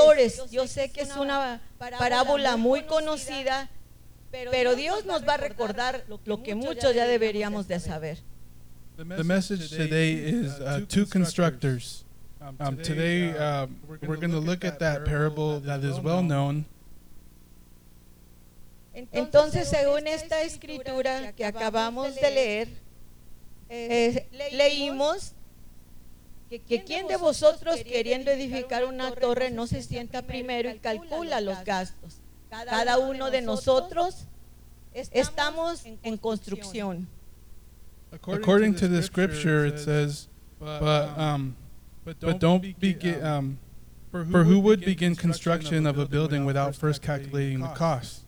pastores. Yo sé que es una parábola muy conocida, pero Dios nos va a recordar lo que muchos ya deberíamos de saber. The message today is uh, two constructors. Um, today, uh, we're going to look at that parable that is well known. Entonces, según esta escritura que acabamos de leer, eh, leímos que quién de vosotros queriendo edificar una torre no se sienta primero y calcula los gastos. Cada uno de nosotros estamos en construcción. According to the scripture, it says, but, um, but don't begin, um, for who would begin construction of a building without first calculating the cost?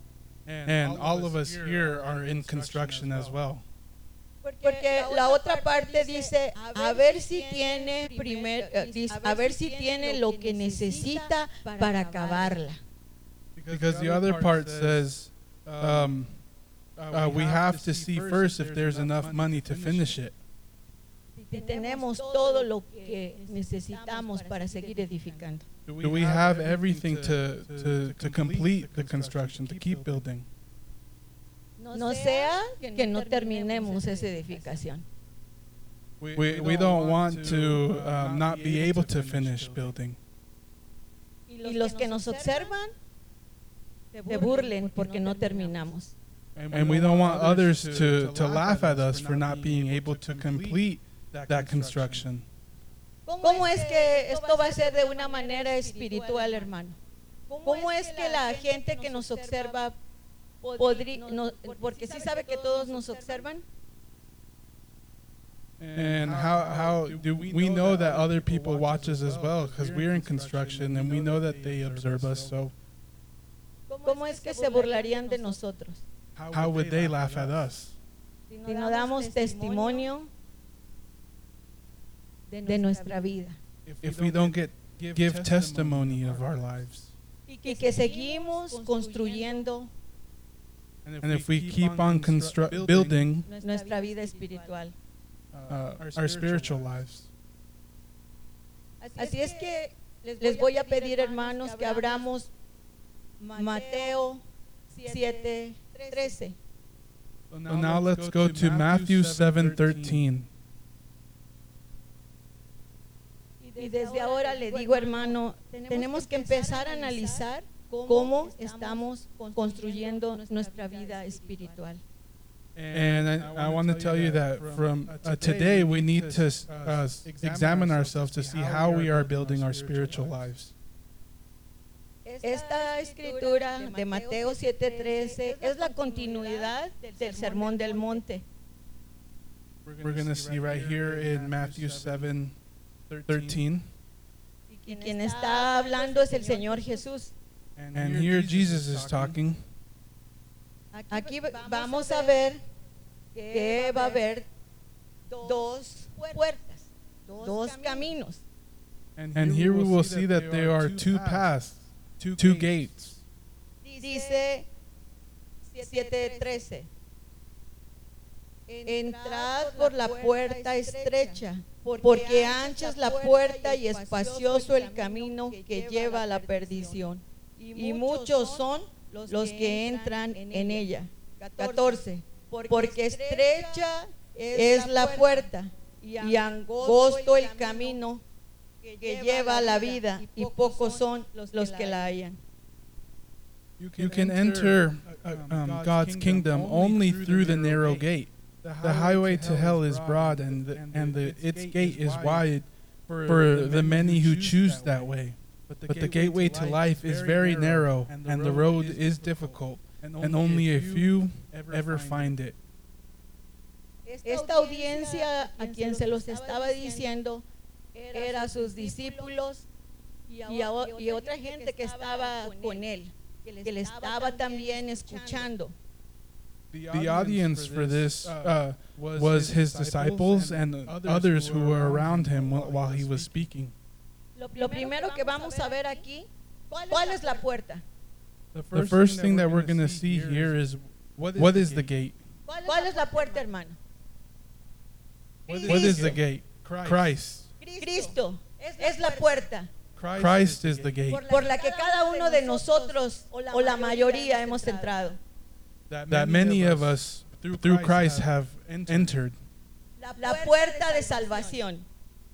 And all of us here are in construction as well. Porque la otra parte dice, a ver si tiene primer, uh, a ver si tiene lo que necesita para acabarla. Because the other part says, um, uh, we have to see first if there's enough money to finish it. Si tenemos todo lo que necesitamos para seguir edificando. Do we have everything to, to, to complete the construction, to keep building? No sea que no terminemos esa edificación. We, we don't want to um, not be able to finish building. Y los que nos observan se burlen porque no terminamos. And we don't want others to, to laugh at us for not being able to complete that construction. ¿Cómo es que esto va a ser de una manera espiritual, hermano? ¿Cómo es que la gente que nos observa podría, no, porque sí sabe que todos nos observan? And how, how do we know that other people watch us as well? Because we're in construction and we know that they observe us. So, ¿cómo es que se burlarían de nosotros? How would they laugh at us? Si no damos testimonio de nuestra vida. If we don't get give testimony of our lives. Y que seguimos construyendo and if we keep on constru- building nuestra vida espiritual. Uh, our spiritual lives. Así es que les voy a pedir, hermanos, que abramos Mateo 7, 13. So now let's go to Matthew 7:13. Y desde ahora le digo, hermano, tenemos que empezar a analizar cómo estamos construyendo nuestra vida espiritual. And I, I want to tell you that from uh, today we need to uh, examine ourselves to see how we are building our spiritual lives. Esta escritura de Mateo 7:13 es la continuidad del Sermón del Monte. We're going to see right here in Matthew 7:13. Y quien está hablando es el Señor Jesús. And here Jesus is talking. Aquí vamos a ver que va a haber dos puertas, dos caminos. And here we will see that there are two paths, two gates. Dice 7:13. Entrad por la puerta estrecha, porque ancha es la puerta y espacioso el camino que lleva a la perdición y muchos son los que entran en ella. 14. Porque estrecha es la puerta y angosto el camino que lleva a la vida y pocos son los que la hallan. You can enter um, God's kingdom only through the narrow gate. The highway to hell is broad and, the, and the, its gate is wide for the many who choose that way. But the gateway to life is very narrow, and the road is difficult, and only a few ever find it. Esta audiencia a quien se los estaba diciendo era sus discípulos y, a, y otra gente que estaba con él, que le estaba también escuchando. The audience for this uh, was his disciples and others who were around him while he was speaking. Lo primero que vamos a ver aquí, ¿cuál es la puerta? The first thing that we're going to see here is what is the gate? ¿Cuál es la puerta, hermano? What is the gate? Christ. Cristo es la puerta. Christ is the gate por la que cada uno de nosotros o la mayoría hemos entrado. that many of us through Christ have entered. La puerta de salvación.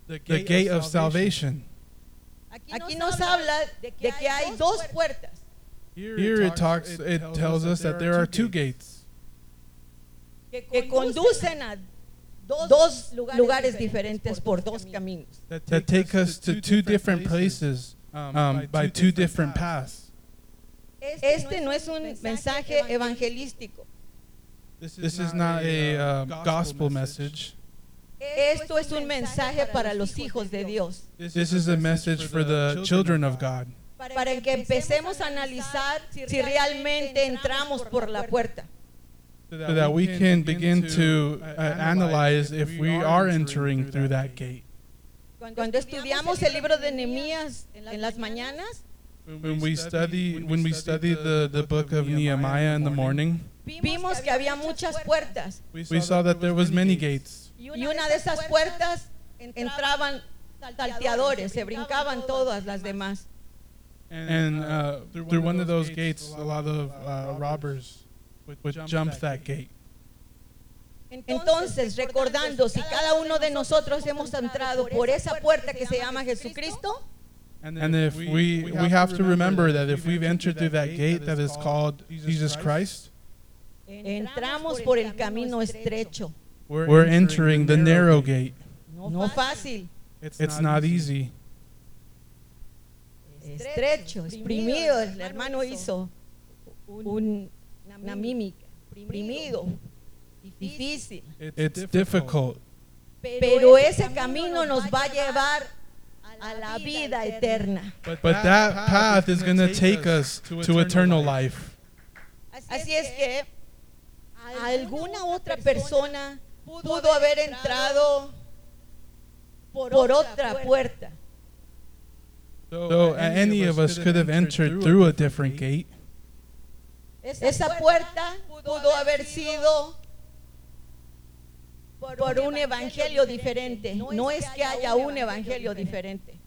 The gate of salvation. Aquí nos habla de que hay dos puertas. Here it talks, it tells us that there are two gates que conducen a dos lugares diferentes por dos caminos. that take us to two different places um, by two different paths. Este no es un mensaje evangelístico. This is not a uh, gospel message. Esto es un mensaje para los hijos de Dios. This is a message for the children of God. Para que empecemos a analizar si realmente entramos por la puerta. So that we can begin to uh, analyze if we are entering through that gate. Cuando estudiamos el libro de Nehemías en las mañanas, When we study, when we study the, the book of Nehemiah in the morning, vimos que había muchas puertas we saw that there was many gates. Y una de esas puertas entraban salteadores, se brincaban todas las demás. And uh, through one of those gates, a lot of uh, robbers would, would jump that gate. Entonces, recordando si cada uno de nosotros hemos entrado por esa puerta que se llama Jesucristo, And if we, we have to remember that if we've entered through that gate that is called Jesus Christ, entramos por el camino estrecho. We're entering the narrow gate. No fácil, It's not easy. estrecho, exprimido. El hermano hizo un- una mímica, exprimido, difícil. It's difficult. Pero ese camino nos va a llevar a la vida eterna. But that path is going to take us to eternal life. Así es que alguna otra persona pudo haber entrado por otra puerta. So any of us could have entered through a different gate. Esa puerta pudo haber sido por un evangelio diferente. No es que haya un evangelio diferente.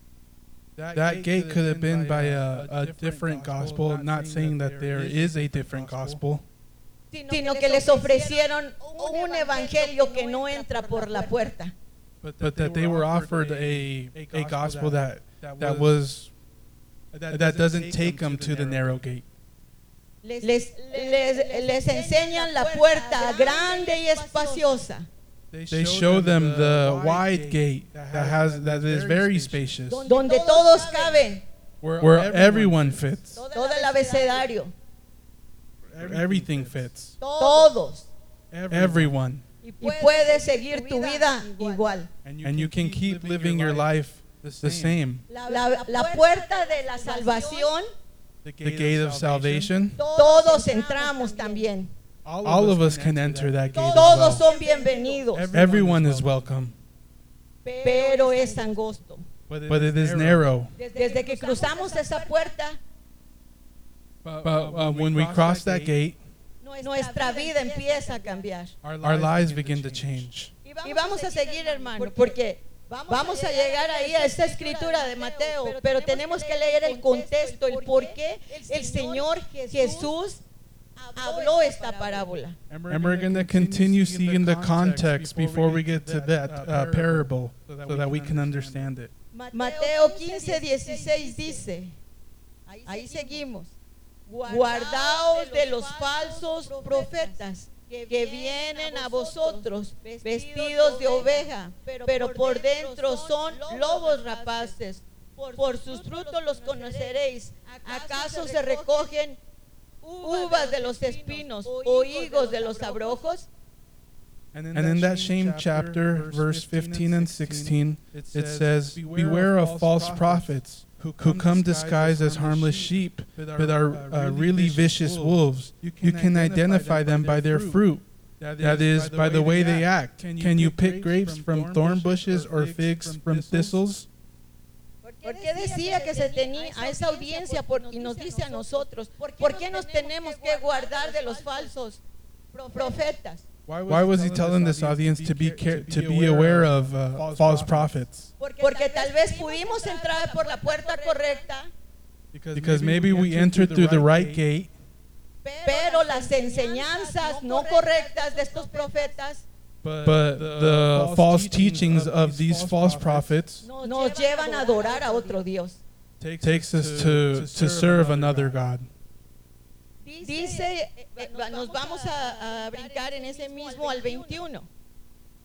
That gate could have been by a, a different gospel, not saying that there is a different gospel, sino que les ofrecieron un evangelio que no entra por la puerta. but that they were offered a, a gospel that, that was that doesn't take them to the narrow gate. Les, les, les enseñan la puerta grande y espaciosa, They show them the wide gate that has that is very spacious, donde todos caben, where everyone fits, todo el abecedario, everything fits, todos. everyone, Y puedes seguir tu vida igual. and you can keep living your life the same. La, la puerta de la salvación, The gate of salvation, todos entramos también. all of us can enter that gate. as Todos well. son bienvenidos, Everyone is welcome, pero es angosto. but it is narrow. Desde que cruzamos esa puerta, But uh, when we cross that gate, nuestra vida empieza a cambiar. our lives begin to change. Y vamos a seguir, hermano, porque vamos a llegar ahí a esta escritura de Mateo, pero tenemos que leer el contexto, el por qué el Señor Jesús habló esta parábola. And we're going to continue seeing the context before we get to that uh, parable so that we can understand it. Mateo 15, 16 dice, ahí seguimos, guardaos de los falsos profetas que vienen a vosotros vestidos de oveja, pero por dentro son lobos rapaces. Por sus frutos los conoceréis. ¿Acaso se recogen uvas de los espinos o higos de los abrojos? And in that same chapter, verse 15 and 16, it says, Beware of false prophets who come disguised as harmless sheep, but are uh, really vicious wolves. You can identify them by their fruit. That is, by the way they act. Can you pick grapes from thorn bushes or figs from thistles? Porque decía que se tenía a esa audiencia por- y nos dice a nosotros, ¿por qué nos tenemos que guardar de los falsos profetas? Why was he telling this audience to be care, to be aware of uh, false prophets? Porque tal vez pudimos entrar por la puerta correcta, Because maybe we entered through the right gate, pero las enseñanzas no correctas de estos profetas but the false teachings of these false prophets nos llevan a adorar a otro Dios. takes us to, to serve another God. Dice, eh, nos vamos a, a brincar en ese mismo al 21.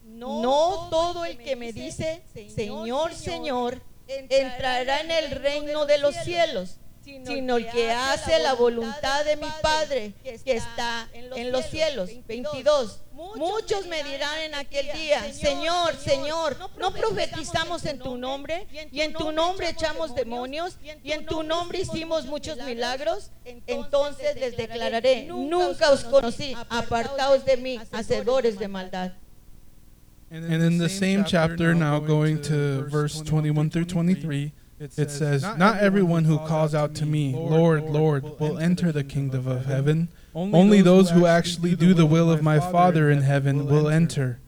No todo el que me dice, Señor, Señor, entrará en el reino de los cielos, sino el que hace la voluntad de mi Padre que está en los cielos. 22. Muchos me dirán en aquel día, Señor, Señor, ¿no profetizamos en tu nombre? Y en tu nombre echamos demonios, y en tu nombre hicimos muchos milagros. Entonces les declararé, nunca os conocí, apartaos de mí, hacedores de maldad. And in the same chapter, now going to verse 21 through 23, it says, Not everyone who calls out to me, Lord, Lord, will enter the kingdom of heaven. Only those who actually do the will of my Father in heaven will enter.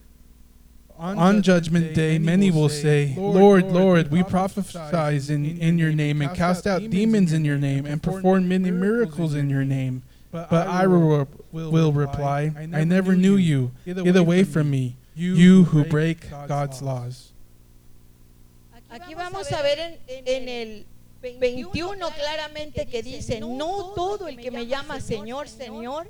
On judgment day, many will say, Lord, Lord, we prophesied in, in your name and cast out demons in your name and performed many miracles in your name. But I will, will reply, I never knew you. Get away from me, you who break God's laws. Aquí vamos a ver en, en el 21 claramente que dice, no todo el que me llama Señor, Señor,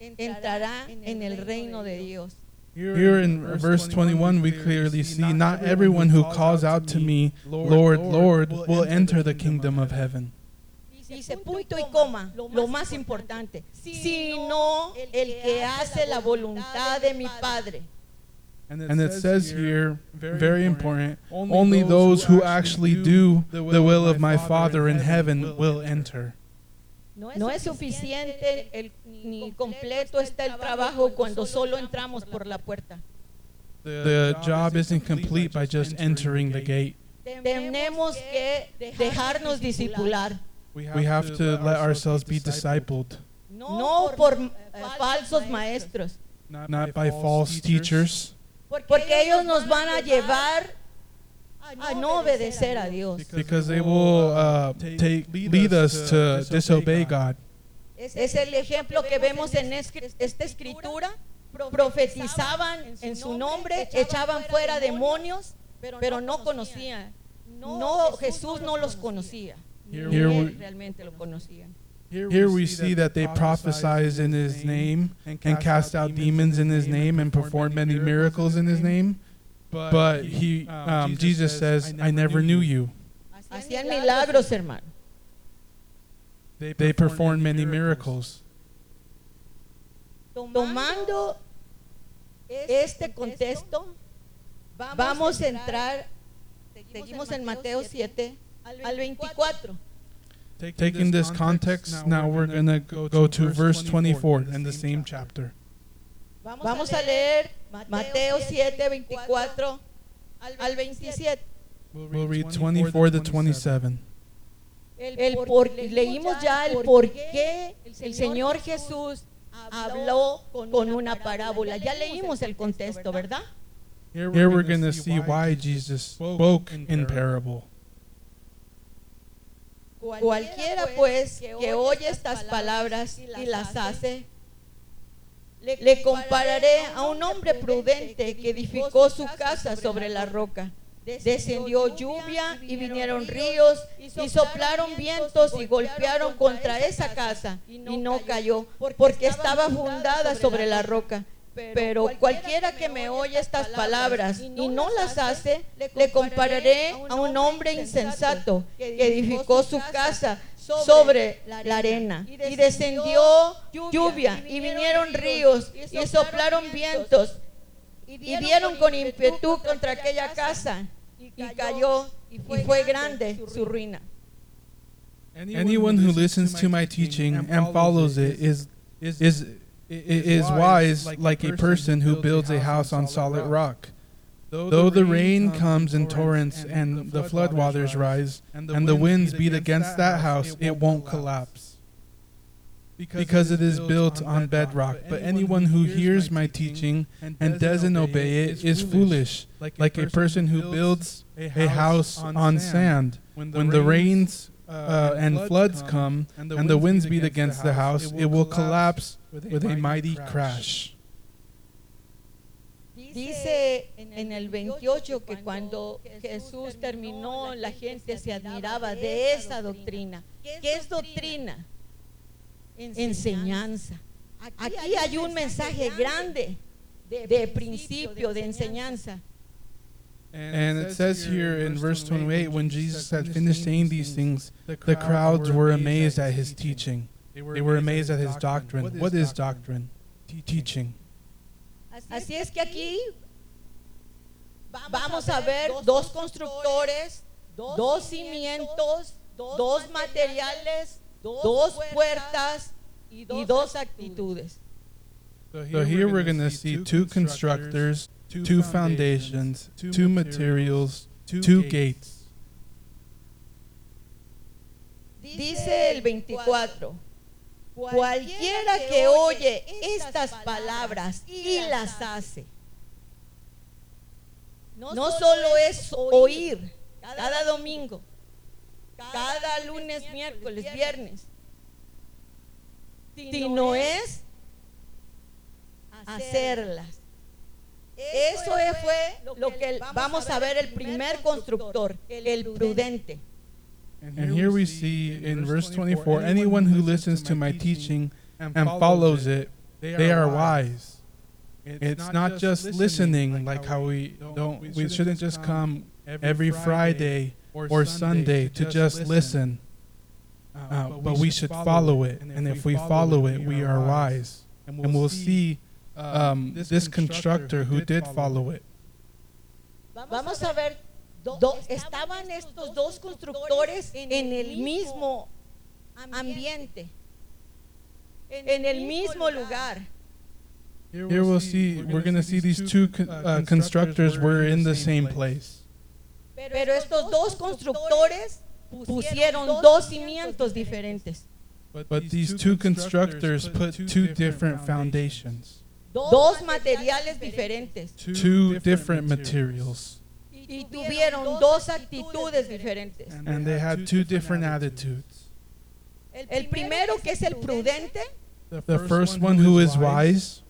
entrará en el reino de Dios. Here in verse 21, we clearly see not everyone who calls out to me, Lord, Lord, will enter the kingdom of heaven. Dice punto y coma, lo más importante, sino el que hace la voluntad de mi Padre. And it says here, very important, only those who actually do the will of my Father in heaven will enter. No es suficiente el, ni completo está el trabajo cuando solo entramos por la puerta. The job isn't complete by just entering the gate. Tenemos que dejarnos discipular. We have to let ourselves be discipled. No por eh, falsos maestros. Not by false teachers. Porque ellos nos van a llevar a no obedecer a Dios. Because they will uh, take, lead us to disobey God. Es el ejemplo que vemos en esta escritura. Profetizaban en su nombre, echaban fuera demonios, pero no conocían. No, Jesús no los conocía. Realmente lo conocían. Here we see that they prophesied in his name and cast out demons in his name and performed many miracles in his name. But he, um, Jesus says, I never knew you. Hacían milagros, hermano. They performed many miracles. Tomando este contexto, vamos a entrar, seguimos en Mateo 7 al 24. Taking this context, now we're going to go to verse 24 in the same chapter. Vamos a leer Mateo 7, 24 al 27. We'll read 24 to 27. El por, leímos ya el por qué el Señor Jesús habló con una parábola. Ya leímos el contexto, ¿verdad? Here we're going to see why Jesus spoke in parable. Cualquiera pues que oye estas palabras y las hace, le compararé a un hombre prudente que edificó su casa sobre la roca. Descendió lluvia y vinieron ríos y soplaron vientos y golpearon contra esa casa y no cayó porque estaba fundada sobre la roca. Pero cualquiera que me oye estas palabras y no las hace, le compararé a un hombre insensato que edificó su casa sobre la arena. Y descendió lluvia y vinieron ríos y soplaron vientos y dieron con impetu contra aquella casa y cayó y fue grande su ruina. Anyone who listens to my teaching and follows it is is is wise like a person who builds a house on solid rock. Though the rain comes in torrents and the floodwaters rise and the winds beat against that house, it won't collapse. because it is built on bedrock. But anyone who hears my teaching and doesn't obey it is foolish, like a person who builds a house on sand. When the rains uh, and floods come and the winds beat against the house, it will collapse with a mighty crash. Dice en el 28 que cuando Jesús terminó, la gente se admiraba de esa doctrina. ¿Qué es doctrina? Enseñanza. Aquí hay un mensaje grande de principio, de enseñanza. And it says here in verse 28 when Jesus had finished saying these things, the crowds were amazed at his teaching. They were amazed at his doctrine. What is doctrine? Teaching. Así es que aquí vamos a ver dos constructores, dos cimientos, dos materiales, dos puertas y dos actitudes. So here we're going to see two constructors, two foundations, two materials, two gates. Dice el 24. Cualquiera que oye estas palabras y las hace. No solo es oír cada domingo, cada lunes, miércoles, viernes, sino es hacerlas. Eso fue lo que vamos a ver el primer constructor, el prudente. And here we see in verse 24 anyone who listens to my teaching and follows it, they are wise. It's not just listening like how we don't, we shouldn't just come every Friday or Sunday to just listen. Uh, but we should follow it. And if we follow it, we are wise. And we'll see um, this constructor who did follow it. Vamos a ver Do, estaban estos dos constructores en el mismo ambiente, en el mismo lugar. Here we'll see, we're going to see these two uh, constructors were in the same place. Pero estos dos constructores pusieron dos cimientos diferentes. But these two constructors put two different foundations. Dos materiales diferentes. Two different materials. y tuvieron dos actitudes diferentes. And they had two different attitudes. El primero que es el prudente, the first one who is wise,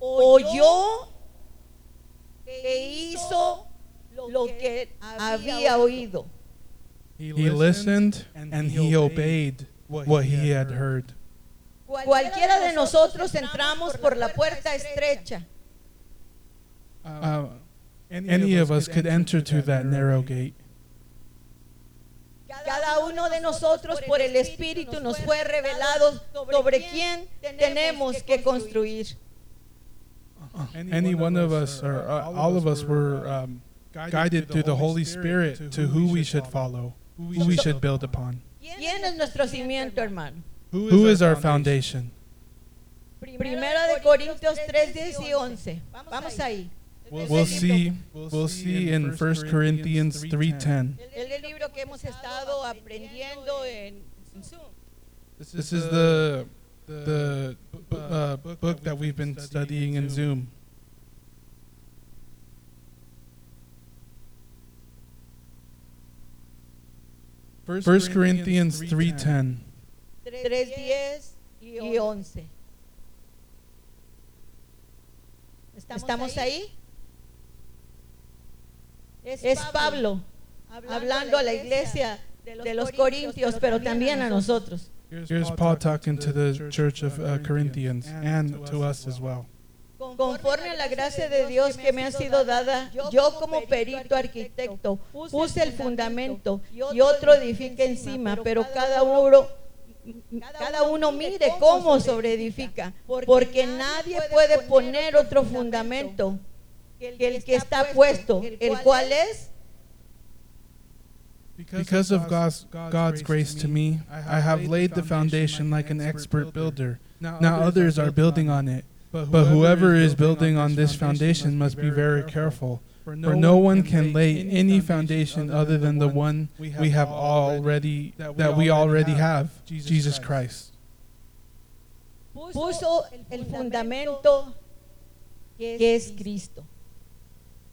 oyó e hizo lo que había oído. He listened and he obeyed what he had heard. Cualquiera de nosotros entramos por la puerta estrecha. Uh, any of us could enter to that narrow gate. Cada uno de nosotros por el Espíritu nos fue revelado sobre quién tenemos que construir. Any one of us, or uh, all of us, were um, guided through the Holy Spirit to who we should follow, who we should build upon. ¿Quién es nuestro cimiento, hermano? Who is our foundation? Primera de Corintios 3, 10 y 11. Vamos ahí. We'll see, we'll see in 1 Corinthians 3.10. El libro que hemos estado aprendiendo en Zoom. This is the, the uh, book that we've been studying in Zoom. First Corinthians 3.10. 3.10 y 11. ¿Estamos ahí? es Pablo hablando a la iglesia de los Corintios, pero también a nosotros. Here's Paul talking to the church of uh, Corinthians and to us as well. Conforme a la gracia de Dios que me ha sido dada, yo como perito arquitecto puse el fundamento y otro edifica encima, pero cada uno cada uno mire cómo sobreedifica, porque nadie puede poner otro fundamento que el que está puesto, el cual es Because of God's, God's grace to me, I have laid the foundation like an expert builder. Now others are building on it. But whoever is building on this foundation must be very careful. For no one can lay any foundation other than the one we have already that we already have, Jesus Christ. puso el fundamento que es Cristo.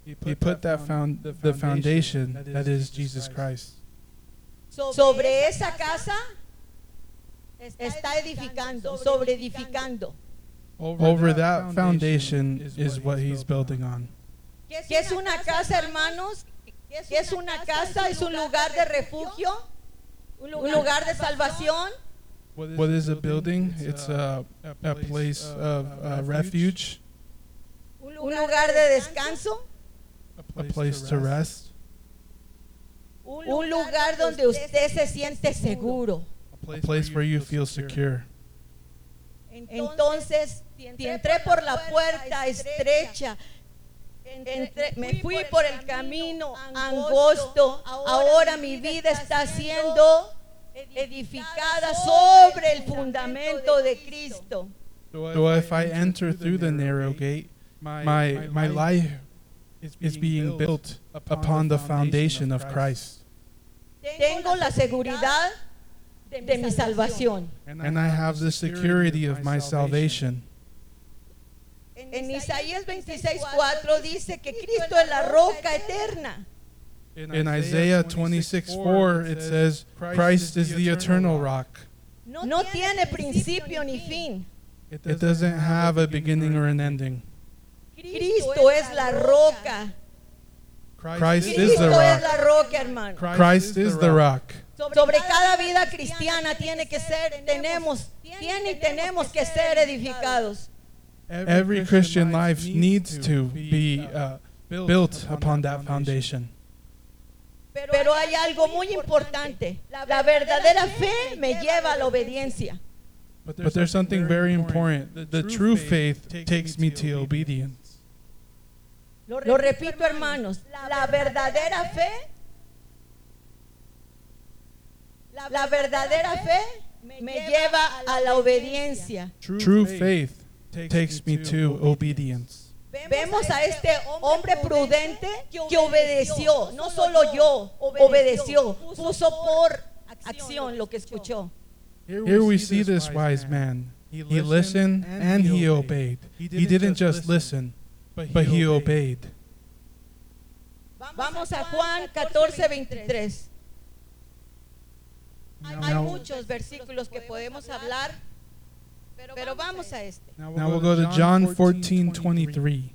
He put that found the foundation that is Jesus Christ. Sobre esa casa está edificando, sobre edificando. Over that foundation is what he's building on. ¿Qué es una casa, hermanos? ¿Qué es una casa? ¿Es un lugar de refugio? ¿Un lugar de salvación? What is a building? It's a, a place of uh, refuge. ¿Un lugar de descanso? A place to rest. Un lugar donde usted se siente seguro. A place where you feel secure. Entonces, si entré por la puerta estrecha, Entre, me fui por el camino angosto, ahora mi vida está siendo edificada sobre el fundamento de Cristo. So if I enter through the narrow gate, my, my life is being built upon the foundation of Christ. Tengo la seguridad de mi salvación. And I have the security of my salvation. En Isaías 26:4 dice que Cristo es la roca eterna. In Isaiah 26:4 it says Christ is the eternal rock. No tiene principio ni fin. It doesn't have a beginning or an ending. Cristo es la roca. Christ is Cristo the es rock. la roca, hermano. Christ is the rock. Sobre cada vida cristiana tiene que ser, tenemos, tiene y tenemos que ser edificados. Every Christian life needs to be uh, built upon that foundation. Pero hay algo muy importante. La verdadera fe me lleva a la obediencia. But there's something very important. The true faith takes me to obedience. Lo repito, hermanos. La verdadera fe, la verdadera fe me lleva a la obediencia. True faith takes me to obedience. Vemos a este hombre prudente que obedeció, no solo yo, obedeció, puso por acción lo que escuchó. Here we see this wise man. He listened and he obeyed. He didn't just listen, but he obeyed. Vamos a Juan 14, 23. Hay muchos versículos que podemos hablar, pero vamos a este. now we'll go to John 14 23.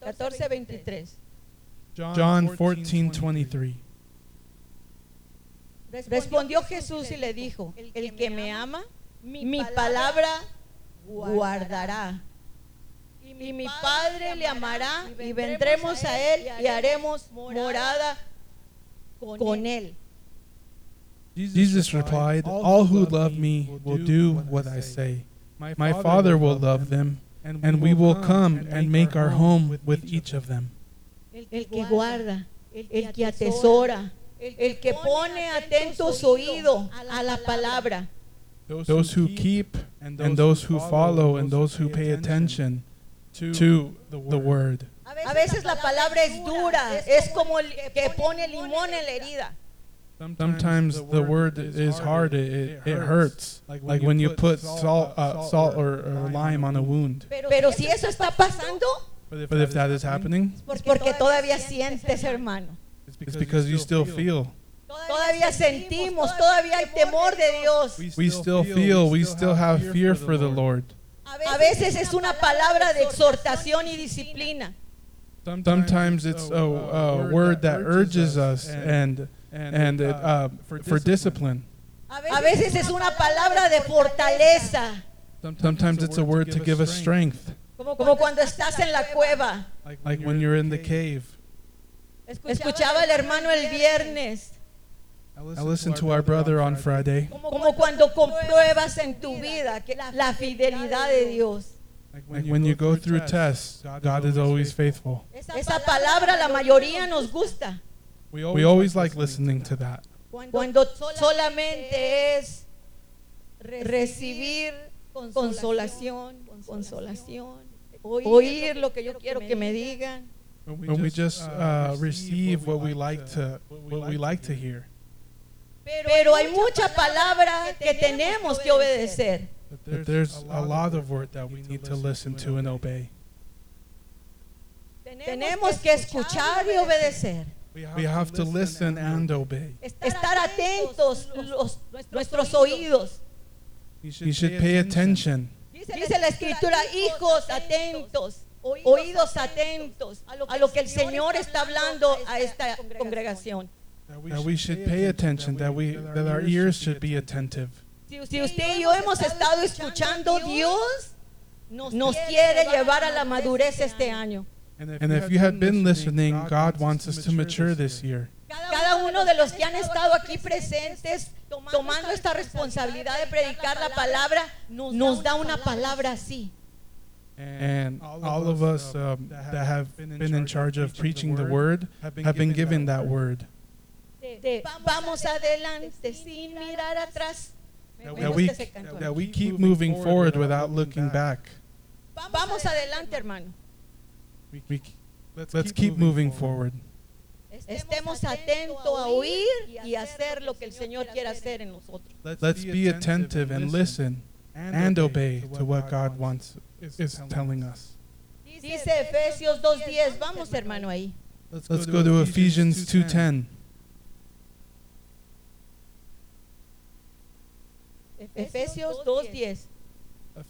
14, 23. John 14 23. Respondió Jesús y le dijo, el que me ama, mi palabra guardará. Y mi Padre le amará y vendremos a él y haremos morada con él. Jesus replied, All who love me will do what I say. My Father will love them, and we will come and make our home with each of them. El que guarda, el que atesora, el que pone atento su oído a la palabra. Those who keep, and those who follow, and those who pay attention to the word. A veces la palabra es dura, es como el que pone limón en la herida. Sometimes the word is hard, it, it hurts. Like when you put salt, uh, salt or, or lime on a wound. Pero si eso está pasando, But if that is happening, es porque todavía sientes, hermano. it's because you still feel. Todavía sentimos, todavía hay temor de Dios. We still feel, we still have fear for the Lord. A veces es una palabra de exhortación y disciplina. Sometimes it's a, a word that urges us and and it, uh, for discipline. A veces es una palabra de fortaleza. Sometimes it's a word to give us strength, Como cuando estás en la cueva. like when you're in the cave. Escuchaba el hermano el viernes. I listened to our brother on Friday. Como cuando compruebas en tu vida la fidelidad de Dios. Like when you go through tests, God is always faithful. Esa palabra la mayoría nos gusta. We always like listening to that. Cuando solamente es recibir consolación, consolación, oír lo que yo quiero que me digan. When we just uh, receive what we like to what we like to hear. Pero hay mucha palabra que tenemos que obedecer. But there's a lot of word that we need to listen to and obey. Tenemos que escuchar y obedecer. We have to listen and obey. Estar atentos los, nuestros oídos. You should pay attention. Dice la escritura, hijos atentos, oídos atentos a lo que el Señor está hablando a esta congregación. That we should pay attention, that, we, that our ears should be attentive. Si usted y yo hemos estado escuchando, Dios nos quiere llevar a la madurez este año. And if you have been listening, God wants us to mature this year. Cada uno de los que han estado aquí presentes tomando esta responsabilidad de predicar la palabra nos da una palabra así. And all of us um, that have been in charge of preaching the word have been given that word. Vamos adelante sin mirar atrás. That we, that we keep moving forward without looking back. Vamos adelante, hermano. We, let's keep moving forward. Estemos atentos a oír y hacer lo que el Señor quiere hacer en nosotros. Let's be attentive and listen and obey to what God wants is telling us. Dice Efesios 2:10, vamos hermano ahí. Let's go to Ephesians 2:10. Efesios 2:10.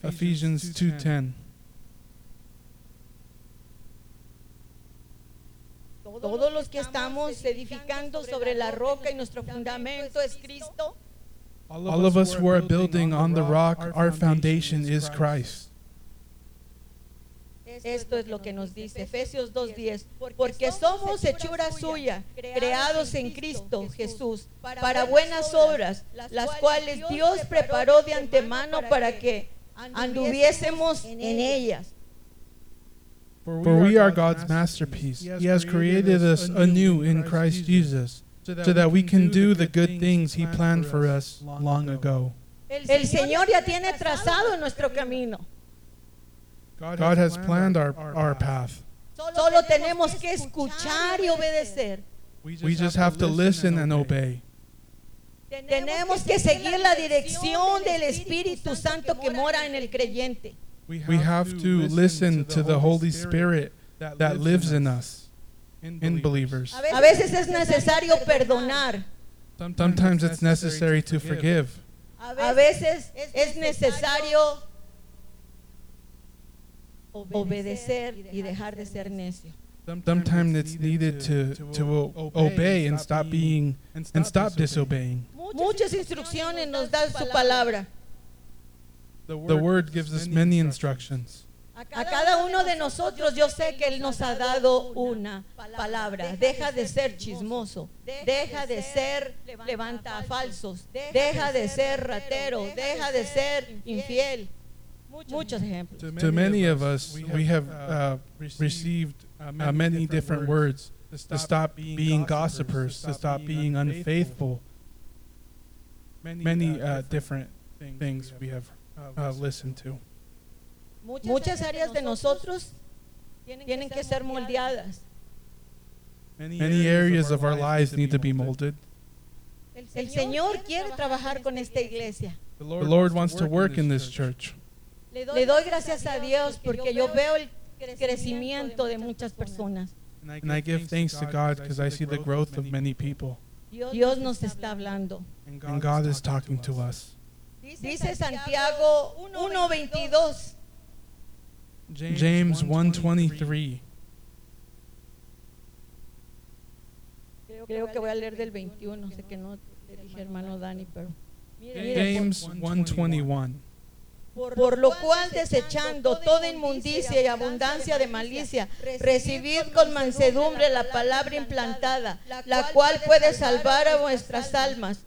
Ephesians 2:10. Todos los que estamos edificando sobre la roca y nuestro fundamento es Cristo. All of us who are building on the rock, our foundation is Christ. Esto es lo que nos dice Efesios 2.10, porque somos hechura suya, creados en Cristo Jesús, para buenas obras, las cuales Dios preparó de antemano para que anduviésemos en ellas. For we are God's masterpiece. He has created us anew in Christ Jesus, so that we can do the good things He planned for us long ago. El Señor ya tiene trazado nuestro camino. God has planned our, our path. Solo tenemos que escuchar y obedecer. We just have to listen and obey. Tenemos que seguir la dirección del Espíritu Santo que mora en el creyente. We have to listen to the Holy Spirit that lives in us, in believers. A veces es necesario perdonar. Sometimes it's necessary to forgive. A veces es necesario obedecer y dejar de ser necio. Sometimes it's needed to, to obey and stop being and stop disobeying. Muchas instrucciones nos da su palabra. The word gives us many instructions. A cada uno de nosotros yo sé que Él nos ha dado una palabra. Deja de ser chismoso, deja de ser levanta falsos, deja de ser ratero, deja de ser infiel. Muchos ejemplos. To many of us, we have uh, received uh, many different words to stop being gossipers, to stop being unfaithful. Many uh, different things we have uh, listened to. Muchas áreas de nosotros tienen que ser moldeadas. Many areas of our lives need to be molded. El Señor quiere trabajar con esta iglesia. The Lord wants to work in this church. Le doy gracias a Dios porque yo veo el crecimiento de muchas personas. And I give thanks to God because I see the growth of many people. Dios nos está hablando. And God is talking to us. Dice Santiago 1:22. James 1:23. Creo que voy a leer del 21, sé que no le dije hermano Dani, pero James 1:21. Por lo cual, desechando toda inmundicia y abundancia de malicia, recibid con mansedumbre la palabra implantada, la cual puede salvar a vuestras almas.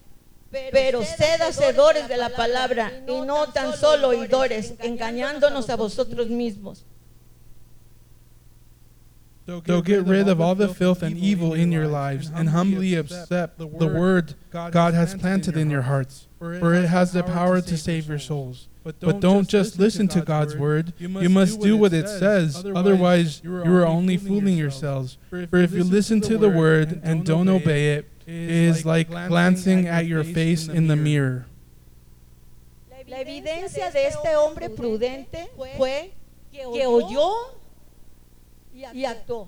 Pero sed hacedores de la palabra y no tan solo oidores, engañándonos a vosotros mismos. So get rid of all the filth and evil in your lives and humbly accept the word God has planted in your hearts, for it has the power to save your souls. But don't just listen to God's word. You must do what it says. Otherwise, you are only fooling yourselves. For if you listen to the word and don't obey it, is like glancing at your face in the mirror. La evidencia de este hombre prudente fue que oyó y actuó.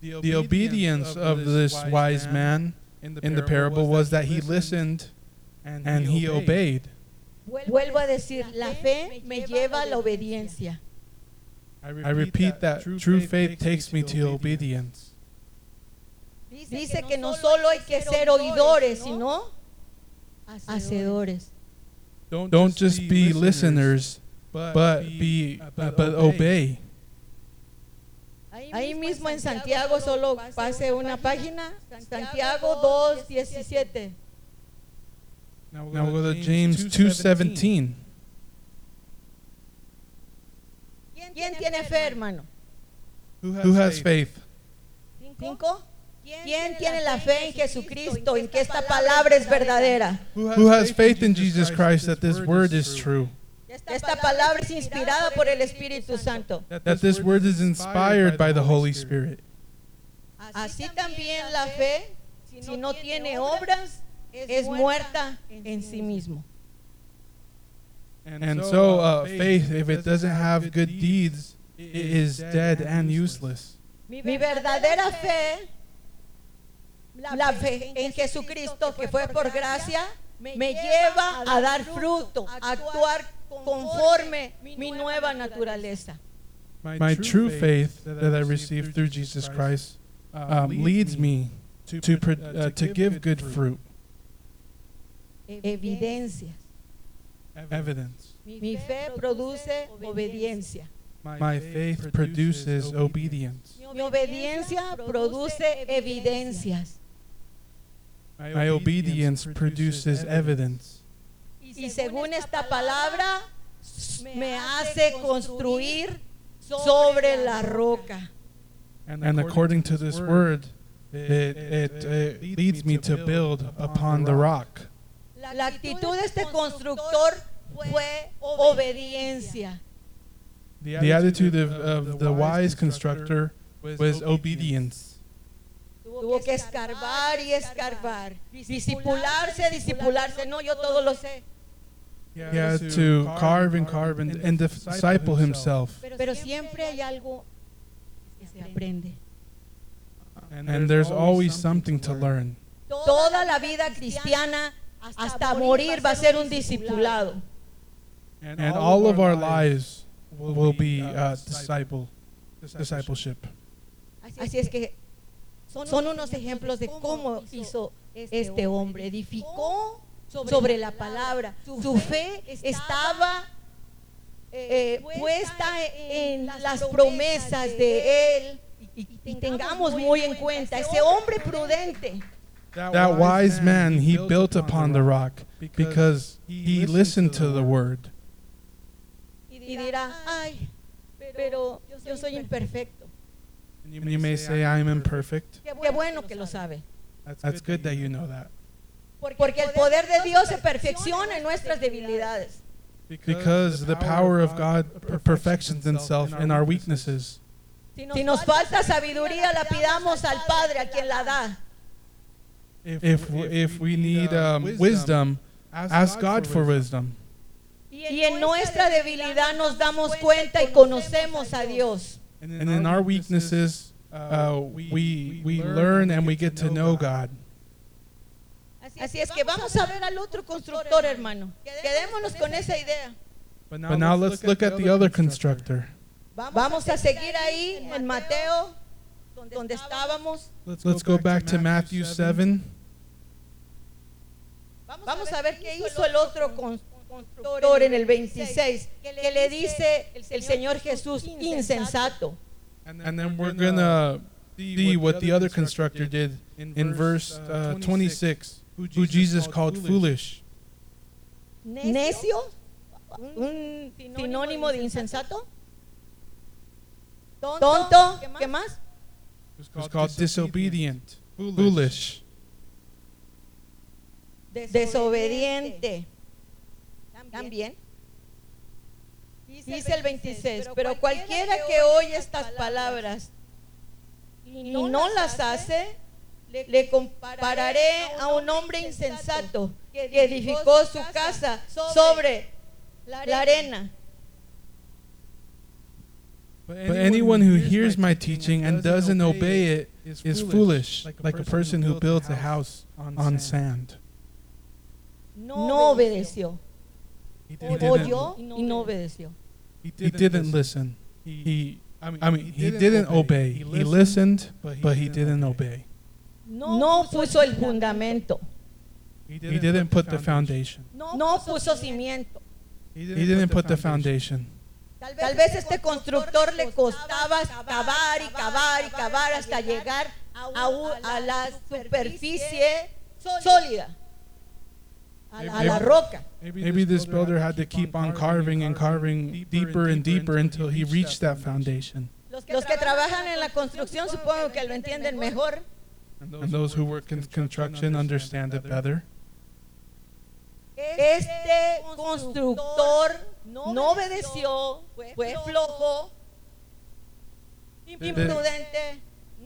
The obedience of this wise man in the parable was that he listened and he obeyed. Vuelvo a decir, la fe me lleva a la obediencia. I repeat that true faith takes me to obedience. Dice que no solo hay que ser oidores, sino hacedores. Don't just be listeners, but be but obey. Ahí mismo en Santiago solo pase una página, Santiago 2:17. Now we'll go to James 2:17. ¿Quién tiene fe, hermano? Who has faith? ¿Cinco? ¿Quién tiene la fe en Jesucristo, en que esta palabra es verdadera? Who has faith in Jesus Christ that this word is true? Esta palabra es inspirada por el Espíritu Santo. That this word is inspired by the Holy Spirit. Así también la fe, si no tiene obras, es muerta en sí mismo. And so uh, faith, if it doesn't have good deeds, it is dead and useless. Mi verdadera fe, la fe en Jesucristo que fue por gracia, me lleva a dar fruto, a actuar conforme mi nueva naturaleza. My true faith that I received through Jesus Christ um, leads me to, uh, to give good fruit. Evidencias. Evidence. Mi fe produce obediencia. My faith produces obedience. Mi obediencia produce evidencias. My obedience produces evidence. Y según esta palabra, me hace construir sobre la roca. And according to this word, it, it, it leads me to build upon the rock. La actitud de este constructor fue obediencia. The attitude of, of the wise constructor was obedience. Tuvo que escarbar y escarbar. Disipularse, disipularse. No, yo todo lo sé. He had to carve and carve and, and disciple himself. Pero siempre hay algo que se aprende. And there's always something to learn. Toda la vida cristiana hasta morir va a ser un discipulado. And all of our lives will be uh, disciple, discipleship. Así es que son unos ejemplos de cómo hizo este hombre. Edificó sobre la palabra. Su fe estaba eh, puesta en las promesas de él. Y, y tengamos muy en cuenta, ese hombre prudente. That wise man, he built upon the rock because he listened to the word. Y dirá, ay, pero yo soy imperfecto. And you may say, I'm imperfect. Qué bueno que lo sabe. That's good that you know that. Porque el poder de Dios se perfecciona en nuestras debilidades. Because the power of God perfections itself in our weaknesses. Si nos falta sabiduría, la pidamos al Padre a quien la da. If, if we need um, wisdom, ask God for wisdom. Y en nuestra debilidad nos damos cuenta y conocemos a Dios. And in our weaknesses, uh, we, we learn and we get to know God. Así es que vamos a ver al otro constructor, hermano. Quedémonos con esa idea. But now let's look at the other constructor. Vamos a seguir ahí en Mateo, donde estábamos. Let's go back to Matthew 7. Vamos a ver qué hizo el otro constructor en el 26, que le dice el Señor Jesús insensato. And then we're going to see what the other constructor did in verse uh, 26, who Jesus called foolish. Necio, un sinónimo de insensato. Tonto, ¿qué más? Who's called disobedient, foolish. Desobediente. También. Dice el 26, pero cualquiera que oye estas palabras y no las hace, le compararé a un hombre insensato que edificó su casa sobre la arena. But anyone who hears my teaching and doesn't obey it is foolish, like a person who builds a house on sand. No obedeció. He Oyó y no obedeció. He didn't listen. He, I mean, he didn't obey. He listened, but he didn't obey. No puso el fundamento. He didn't put the foundation. No puso cimiento. He didn't put the foundation. Tal vez este constructor le costaba cavar y cavar y cavar hasta llegar a, a la superficie sólida, a la, a la roca. Maybe this builder had to keep on carving and carving deeper and deeper until he reached that foundation. Los que trabajan en la construcción supongo que lo entienden mejor. And those who work in construction understand it better. Este constructor no obedeció, fue flojo, imprudente,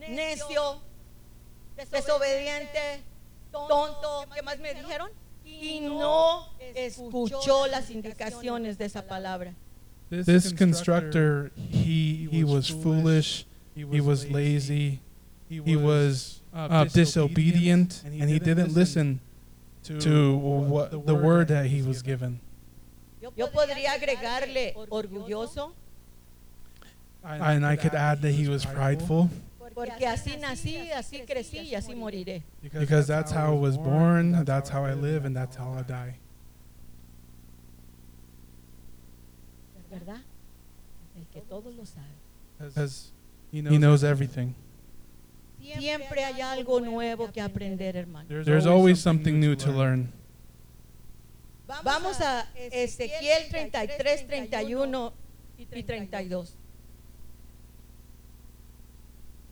necio, desobediente, tonto, ¿qué más me dijeron? Y no escuchó las indicaciones de esa palabra. This constructor, he he was foolish, he was lazy, he was uh, disobedient, and he didn't listen to what the word that he was given. Yo podría agregarle orgulloso, And I could add that he was prideful porque así nací, así crecí y así moriré. because that's how I was born, that's how I live, and that's how I die. ¿Verdad? El que todo lo sabe. Because he knows everything. Siempre hay algo nuevo que aprender, hermano. There's always something new to learn. Vamos a Ezequiel 33, 31 y 32.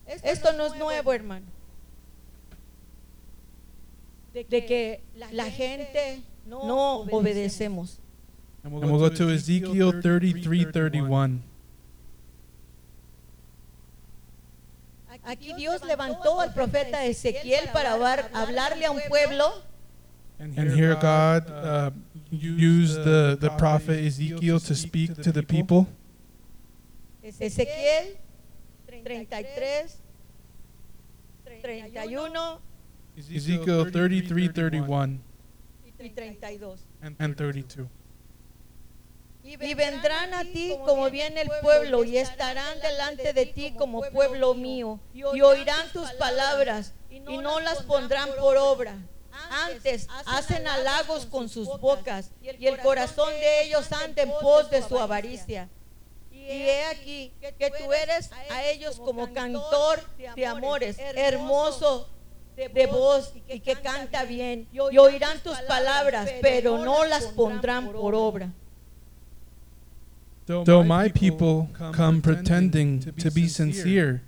Esto no es nuevo, hermano. De que la gente no obedecemos. And we'll go to Ezekiel 33 31. Aquí Dios levantó al profeta Ezequiel para hablar- hablarle a un pueblo And here God uh, used the, the prophet Ezekiel to speak to the people. Ezequiel 33, 31 Ezekiel 33 31 y 32. and 32. Y vendrán a ti como viene el pueblo y estarán delante de ti como pueblo mío y oirán tus palabras y no las pondrán por obra. Antes hacen halagos con sus bocas y el corazón de ellos anda en pos de su avaricia. Y he aquí que tú eres a ellos como cantor de amores, hermoso de voz y que canta bien. Y oirán tus palabras, pero no las pondrán por obra. Though my people come pretending to be sincere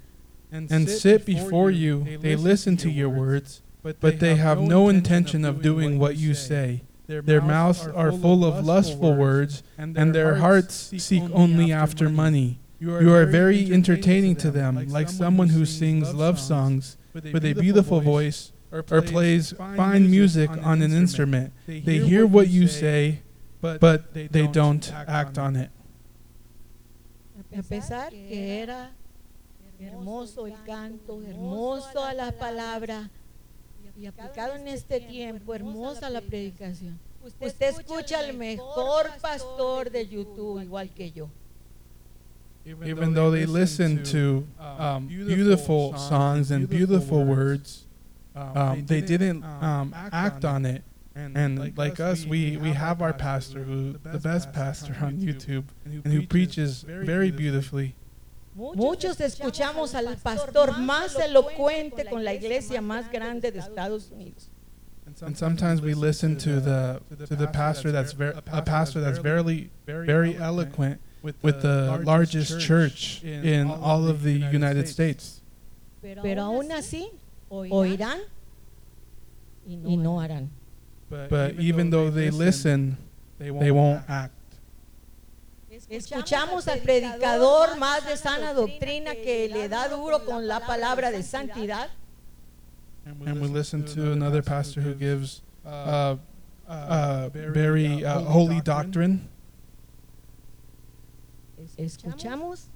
and sit before you, they listen to your words, but they have no intention of doing what you say. Their mouths are full of lustful words, and their hearts seek only after money. You are very entertaining to them, like someone who sings love songs with a beautiful voice or plays fine music on an instrument. They hear what you say, but they don't act on it. A pesar que era hermoso el canto, hermoso a la palabra y aplicado en este tiempo, hermosa la predicación. Usted escucha al mejor pastor de YouTube igual que yo. Even though they listen to um, beautiful songs and beautiful words, um, they didn't um, act on it. And like us, we, we have our pastor, who the best pastor on YouTube, and who preaches very beautifully. Muchos escuchamos al pastor más elocuente con la iglesia más grande de Estados Unidos. And sometimes we listen to the to the pastor that's very a pastor that's very very eloquent with the largest church in all of the United States. Pero aún así, oirán y no harán. But even though they listen, they won't act. Escuchamos al predicador más de sana doctrina que le da duro con la palabra de santidad. and we listen to another pastor who gives uh, uh, very uh, holy doctrine. Escuchamos,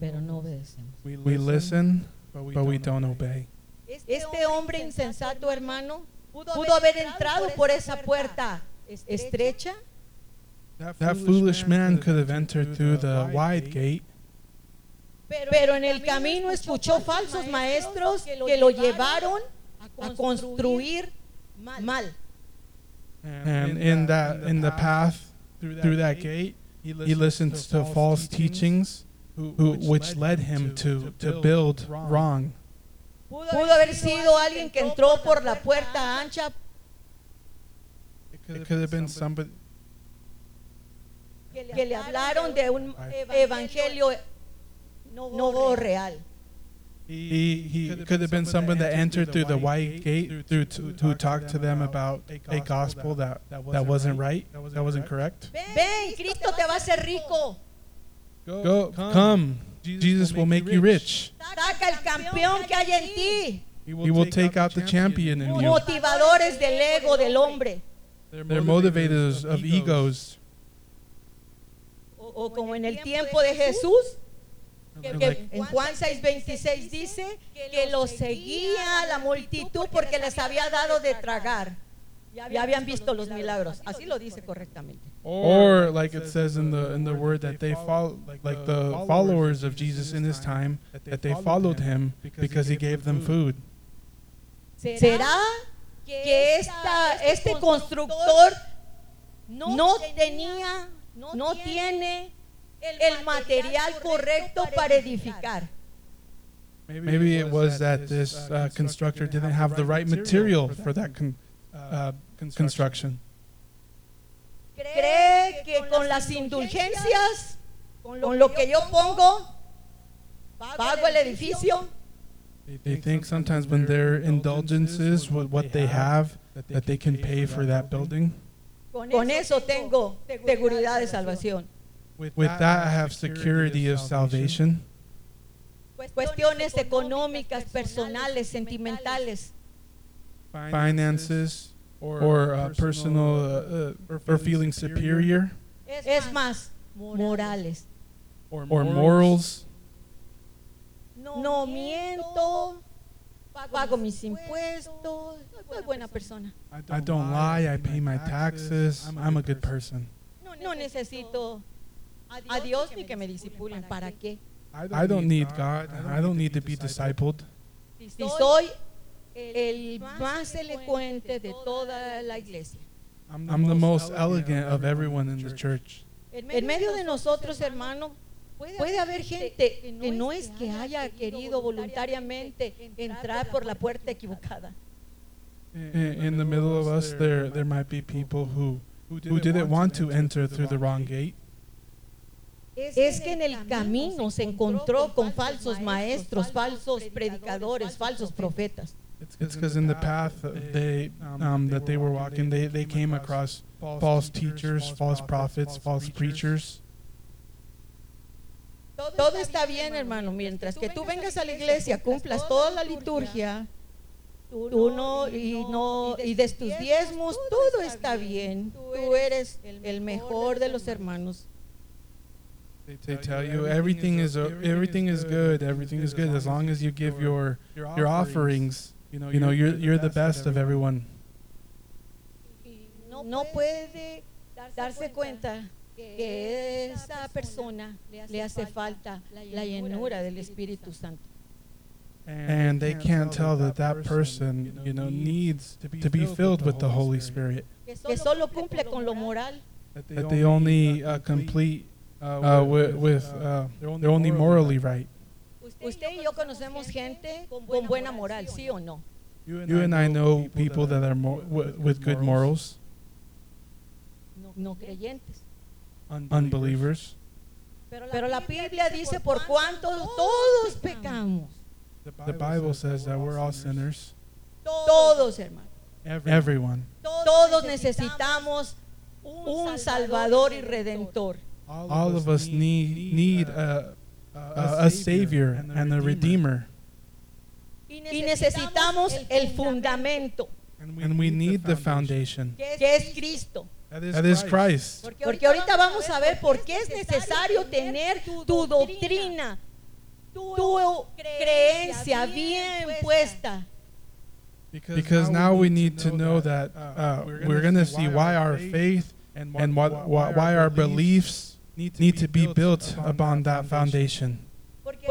pero no obedecemos. We listen, but we don't obey. Este hombre insensato, hermano, pudo haber entrado por esa puerta estrecha, That foolish man could have entered through the wide gate, pero en el camino escuchó falsos maestros que lo llevaron a construir mal. and in that in the path through that gate, he listened to false teachings, who, which led him to to build wrong. Pudo haber sido alguien que entró por la puerta ancha It could have been somebody. Que le hablaron de un evangelio no real. He, he could have been someone that entered through the white gate through to, to talk to them about a gospel that, that wasn't right, that wasn't correct. Ven, Cristo te va a hacer rico. Go, come. Jesus will make you rich. Saca el campeón que hay en ti. He will take out the champion in you. Motivadores del ego del hombre. They're motivators of egos. O como en el tiempo de Jesús, que en Juan 6:26 dice que los seguía la multitud porque les había dado de tragar. Ya habían visto los milagros. Así lo dice correctamente. Or like it says in the in the word that they follow like the followers of Jesus in his time that they followed him because he gave them food. ¿Será que esta, este constructor no tenía, no tiene el material correcto para edificar? Maybe it was that this uh, constructor didn't have the right material for that con uh, construction. ¿Cree que con las indulgencias, con lo que yo pongo, pago el edificio? They think sometimes when their indulgences with what they have, that they can pay for that building. Con eso tengo seguridad de salvación. With that, I have security of salvation. Cuestiones económicas, personales, sentimentales. Finances or uh, personal uh, uh, or feeling superior. Es más, morales. Or morals. No miento, pago mis impuestos, soy buena persona. I don't lie, I pay my taxes, I'm a good person. No necesito a Dios ni que me disipulen. ¿Para qué? I don't need God. I don't need to be discipled. Si soy el más elocuente de toda la iglesia. I'm the most elegant of everyone in the church. En medio de nosotros, hermano, puede haber gente que no es que haya querido voluntariamente entrar por la puerta equivocada. In the middle of us, there there might be people who who didn't want to enter through the wrong gate. Es que en el camino se encontró con falsos maestros, falsos predicadores, falsos profetas. It's because in the path they, um, that they were walking, they, they came across false teachers, false prophets, false preachers. Todo está bien, hermano, mientras que tú vengas a la iglesia, cumplas toda la liturgia, tú no y no y des tus diezmos, todo está bien. Tú eres el mejor de los hermanos. They tell you everything is everything is good, everything is good as long as you give your your offerings. You know, you know you're you're the best of everyone. No puede darse cuenta que esa persona le hace falta la llenura del Espíritu Santo. And they can't tell that that person, you know, needs to be filled with the Holy Spirit. Que solo cumple con lo moral. That they only uh, complete uh, with, with uh, they're only morally right. Usted y yo conocemos gente con buena moral, ¿sí o no? You and I know people that are more, with good morals. No creyentes. Unbelievers. Pero la Biblia dice por cuanto todos pecamos. The Bible says that we're all sinners. Todos, hermano. Everyone. Todos necesitamos un Salvador y Redentor. All of us need need a, a, a savior and a redeemer. Y necesitamos el fundamento, And we need the foundation. que es Cristo. That is Christ. Porque ahorita vamos a ver por qué es necesario tener tu doctrina, tu creencia bien puesta. Because now we need to know that uh, we're going to see why our faith and what, why, why our beliefs need to be built upon that foundation.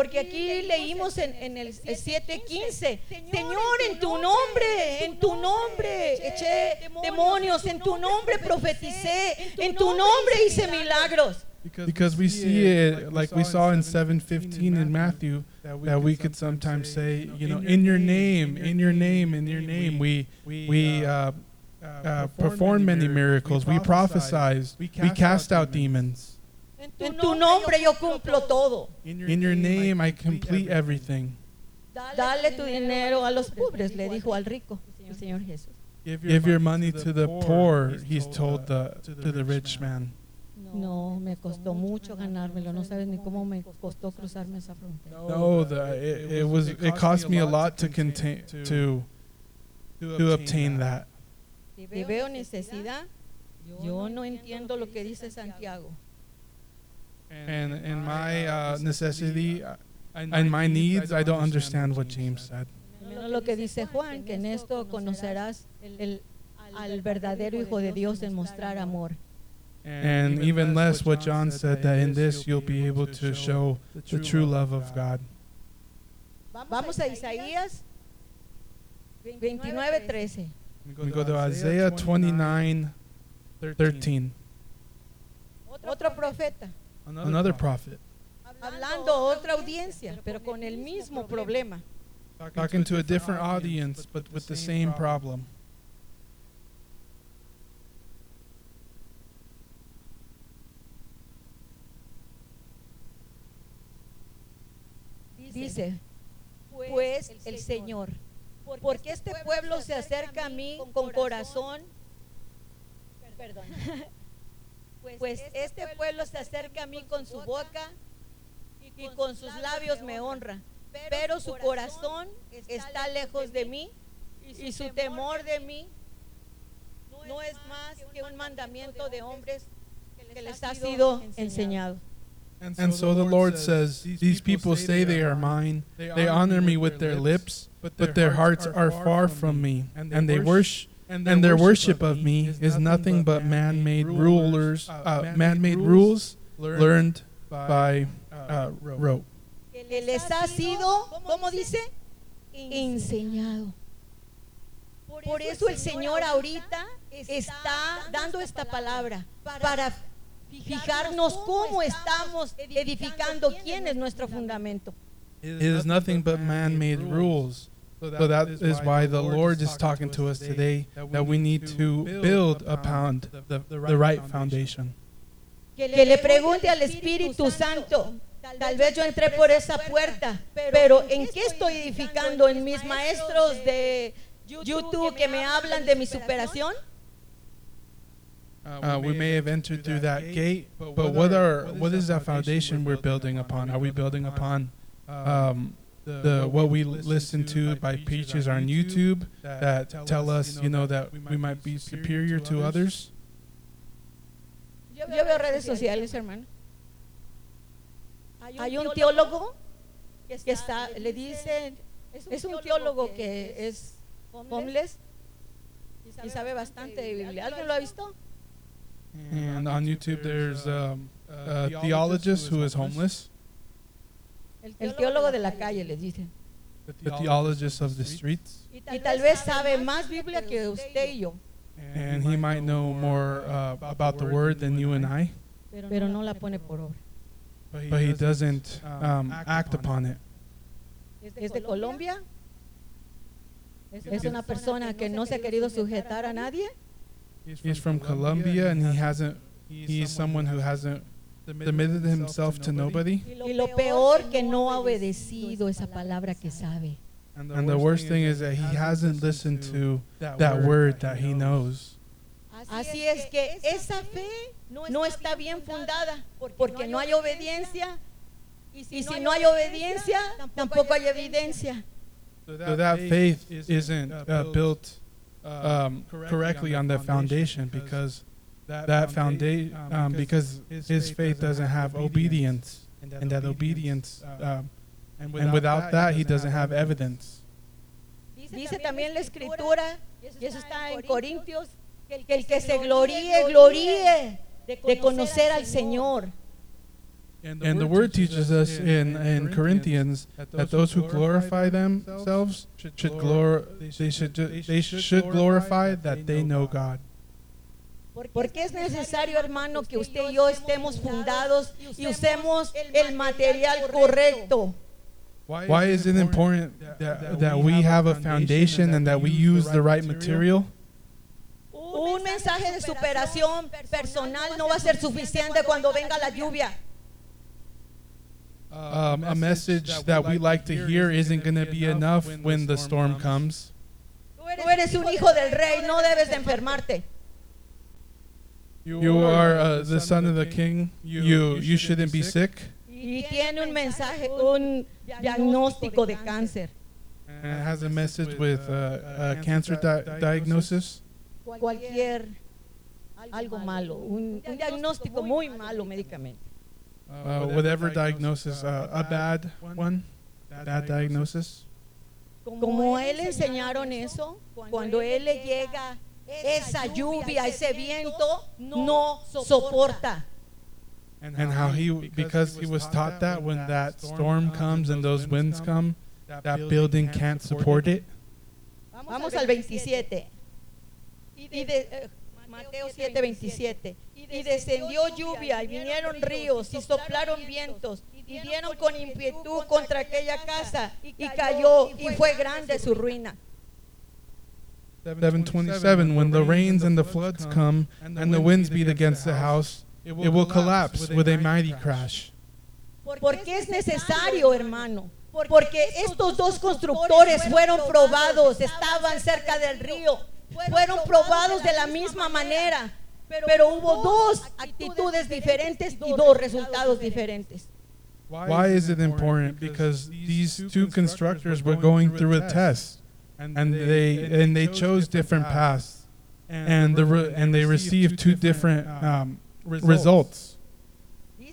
Porque aquí leímos en, en el 7:15, Señor, en tu nombre, en tu nombre eché demonios, en tu nombre profeticé, en tu nombre hice milagros. Because we see it like we saw in 7:15 in Matthew that we could sometimes say, you know, in your name, in your name, in your name, we we uh, uh, perform many miracles, we prophesize, we cast out demons. En tu nombre yo cumplo todo. In your name I complete everything. Dale tu dinero a los pobres, le dijo al rico el Señor Jesús. Give your money to the poor, he's told the, to the rich man. No, me costó mucho ganármelo. No sabes ni cómo me costó cruzarme esa frontera. No, the, it, it was it cost me a lot to contain to to obtain that. Si veo necesidad, yo no entiendo lo que dice Santiago. And in my uh, necessity and my needs, I don't understand what James said. Lo que dice Juan, que en esto conocerás el, al verdadero Hijo de Dios en mostrar amor. And even less what John said, that in this you'll be able to show the true love of God. Vamos a Isaías 29:13. We go to Isaiah 29, 13. Otro profeta. Another prophet. Hablando a otra audiencia, pero con el mismo problema. Talking to a different audience, but with the same problem. Dice, pues el Señor, porque este pueblo se acerca a mí con corazón, perdón, pues este pueblo se acerca a mí con su boca y con sus labios me honra, pero su corazón está lejos de mí y su temor de mí no es más que un mandamiento de hombres que les ha sido enseñado. And so the Lord says, These people say they are mine. They honor me with their lips, but their hearts are far from me. And they worship and their worship of me is nothing but man-made rulers, uh, man-made rules learned by uh, rote. Que les ha sido, ¿cómo dice? Enseñado. Por eso el Señor ahorita está dando esta palabra para fijarnos cómo estamos edificando quién es nuestro fundamento. It is nothing but man-made rules. So that is why the Lord is talking to us today that we need to build upon the, the right foundation. Que le pregunte al Espíritu Santo, tal vez yo entré por esa puerta, pero ¿en qué estoy edificando? ¿En mis maestros de YouTube que me hablan de mi superación? Uh, we may have entered through that gate, but what are what is that foundation we're building upon? Are we building upon um, the what we listen to by preachers on YouTube that tell us, you know, that we might be superior to others? Yo veo redes sociales, hermano. Hay un teólogo que está, le dicen, es un teólogo que es homeless y sabe bastante de Biblia. ¿Alguien lo ha visto? And on YouTube, there's um, a theologist who is homeless. El teólogo de la calle, les dicen. The theologist of the streets. Y tal vez sabe más Biblia que usted y yo. And he might know more uh, about the word than you and I. Pero no la pone por obra. But he doesn't um, act upon it. ¿Es de Colombia? ¿Es una persona que no se ha querido sujetar a nadie? He's from Colombia and he hasn't, he's someone who hasn't submitted himself to nobody. Y lo peor que no ha obedecido esa palabra que sabe. And the worst thing is that he hasn't listened to that word that he knows. Así es que esa fe no está bien fundada porque no hay obediencia y si no hay obediencia tampoco hay evidencia. So that faith isn't uh, built um, correctly on that foundation because that foundation um, because his faith doesn't have obedience and that obedience um, and without that he doesn't have evidence. Dice también la escritura, y eso está en Corintios, que el que se gloríe, gloríe de conocer al Señor. And the word teaches us in, in Corinthians that those who glorify themselves should glor they should they should glorify that they know God. Porque es necesario, hermano, que usted y yo estemos fundados y usemos el material correcto. Why is it important that, that we have a foundation and that we use the right material? Un mensaje de superación personal no va a ser suficiente cuando venga la lluvia. Um, a message that we like to hear isn't going to be enough when the storm comes. Tú eres un hijo del rey, no debes de enfermarte. You are uh, the son of the king. You you shouldn't be sick. Y tiene un mensaje, un diagnóstico de cáncer. And it has a message with uh, a cancer di diagnosis. Cualquier algo malo, un, un diagnóstico muy malo médicamente. Uh, whatever diagnosis, uh, a bad one, bad diagnosis. Como él enseñaron eso, cuando él le llega esa lluvia, ese viento, no soporta. And how he, because he was taught that when that storm comes and those winds come, that building can't support it. Vamos al 27. Y de, uh, Mateo 7, 27. Y descendió lluvia y vinieron ríos y soplaron vientos y dieron con impiedad contra aquella casa y cayó y fue grande su ruina. 727 When the rains and the floods come and the winds beat against the house, it will collapse with a mighty crash. Porque es necesario, hermano. Porque estos dos constructores fueron probados, estaban cerca del río, fueron probados de la misma manera, pero hubo dos actitudes diferentes y dos resultados diferentes. Why is it important? Because these two constructors were going through a test, and they and they chose different paths, and the re, and they received two different um, results.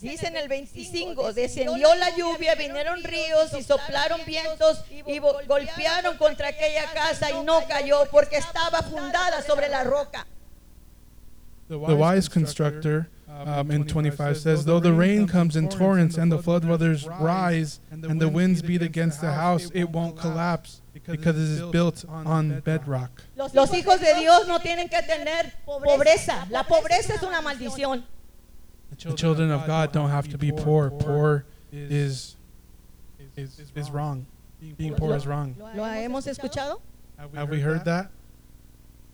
Dice en el 25, descendió la lluvia, vinieron ríos y soplaron vientos y golpearon contra aquella casa y no cayó porque estaba fundada sobre la roca. The wise constructor um, in 25 says, Though the rain comes in torrents and the flood waters rise and the winds beat against the house, it won't collapse because it is built on bedrock. Los hijos de Dios no tienen que tener pobreza. La pobreza es una maldición. The children of God don't have to be poor. Poor is, is, is wrong. Being poor is wrong. ¿Lo hemos escuchado? Have we heard that?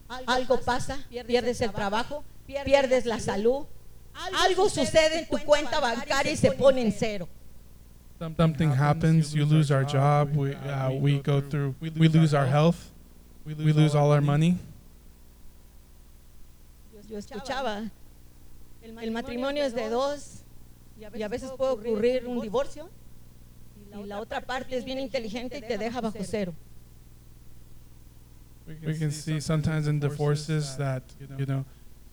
Algo pasa, pierdes el trabajo, pierdes la salud, algo sucede en tu cuenta bancaria y se pone en cero. Something happens, you lose our job, we, uh, we go through, we lose our health, we lose all our money. Yo escuchaba, el matrimonio es de dos y a veces puede ocurrir un divorcio y la otra parte es bien inteligente y te deja bajo cero. We can see sometimes in divorces that, you know,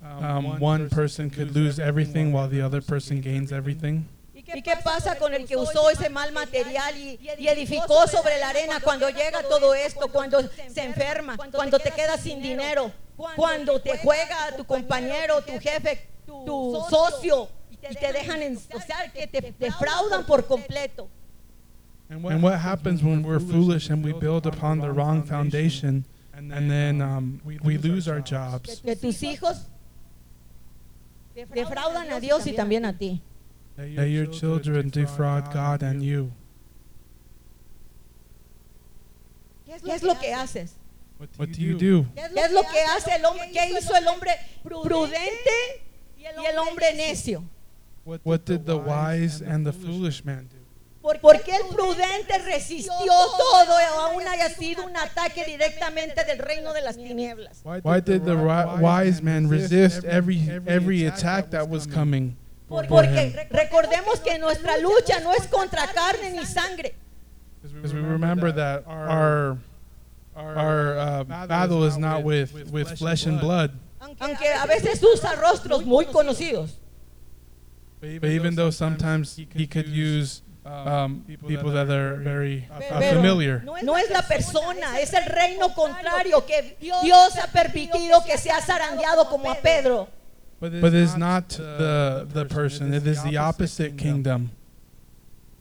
um, one person could lose everything while the other person gains everything. ¿Y qué pasa con el que usó ese mal material y, y, edificó sobre la arena cuando llega todo esto, cuando se enferma, cuando te quedas sin dinero, cuando te juega tu compañero, tu jefe, tu socio y te dejan, en, o sea, que te defraudan por completo? And what happens when we're foolish and we build upon the wrong foundation and then um, we lose our jobs? Que tus hijos defraudan a Dios y también a ti. That your children defraud God and you. ¿Qué es lo que haces? What do you do? ¿Qué es lo que hace el hombre? ¿Qué hizo el hombre prudente y el hombre necio? What did the wise and the foolish man do? Porque el prudente resistió todo, aún haya sido un ataque directamente del reino de las tinieblas. Why did the wise man resist every every attack that was coming? Porque recordemos que nuestra lucha no es contra carne ni sangre. Because we remember that our our uh, battle is not with with flesh and blood. Aunque a veces usa rostros muy conocidos. But even though sometimes he could use um, people that are very uh, familiar. no es la persona, es el reino contrario que Dios ha permitido que sea zarandeado como a Pedro. But it's not the the person; it is the opposite kingdom.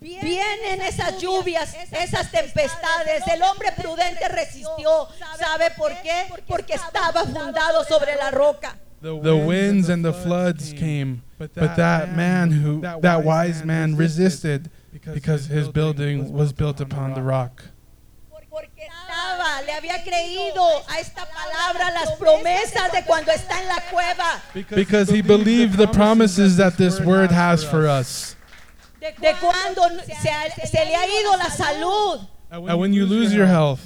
Vienen esas lluvias, esas tempestades. El hombre prudente resistió. ¿Sabe por qué? Porque estaba fundado sobre la roca. The winds and the floods came, but that man who that wise man resisted because his building was built upon the rock. Estaba, le había creído a esta palabra las promesas de cuando está en la cueva. Because he believed the promises that this word has for us. De cuando se, se le ha ido la salud. And when you lose your health,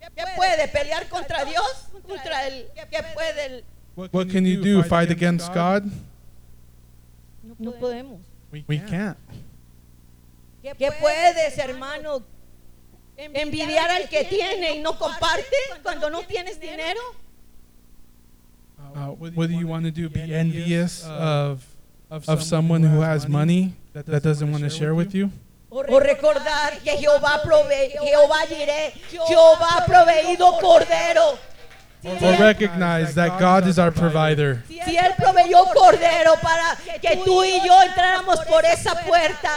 ¿Qué puede pelear contra Dios? Contra el, ¿Qué puede? el- what can you do? Fight against God? No podemos. We can't. ¿Qué puedes, hermano? Envidiar al que tiene y no comparte cuando no tienes dinero. Uh, what do you want to do? Be envious of of someone who has money that doesn't want to share with you? O recordar que Jehová prove, Jehová diré, Jehová ha proveído cordero. Or recognize that God is our provider. Si él proveyó cordero para que tú y yo entráramos por esa puerta,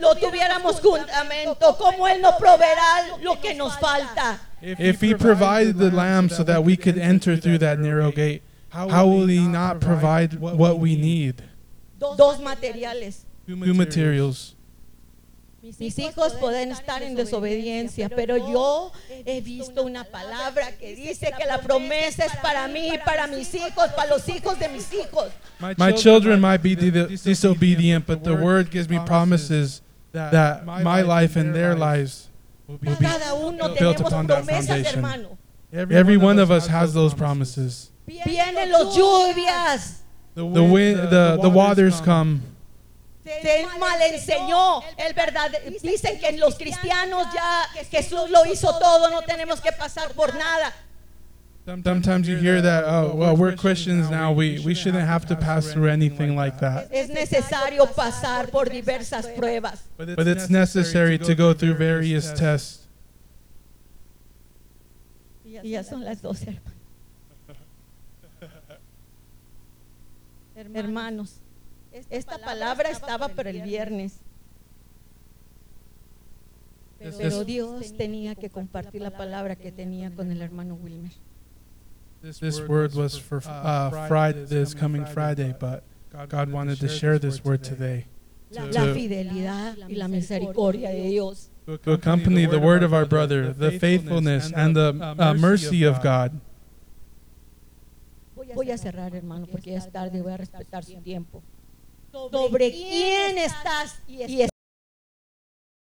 lo tuviéramos juntamente, como él nos proveerá lo que nos falta. If he provided the lamb so that we could enter through that narrow gate, how will he not provide what we need? Dos materiales. Two materials. Mis hijos pueden estar en desobediencia, pero yo he visto una palabra que dice que la promesa es para mí, para mis hijos, para los hijos de mis hijos. My children might be disobedient, but the word gives me promises that my life and their lives will be built upon that promesas, foundation. Every one of us has those promises. Vienen los lluvias. The wind, the, the waters come. Se mal enseñó el verdad. Dicen que los cristianos ya Jesús lo hizo todo, no tenemos que pasar por nada. Sometimes you hear that, oh, well, we're Christians now. We, we shouldn't have to pass through anything like that. Es necesario pasar por diversas pruebas. But it's necessary to go through various tests. Y ya son las 12, hermano. Hermanos, esta palabra estaba para el viernes. Pero Dios tenía que compartir la palabra que tenía con el hermano Wilmer. This word was for uh, Friday, this coming Friday, but God wanted to share this word today La, la fidelidad y la misericordia de Dios. to accompany the word of our brother, the faithfulness and the uh, mercy of God. Voy a cerrar, hermano, porque ya es tarde, voy a respetar su tiempo. Sobre quién estás y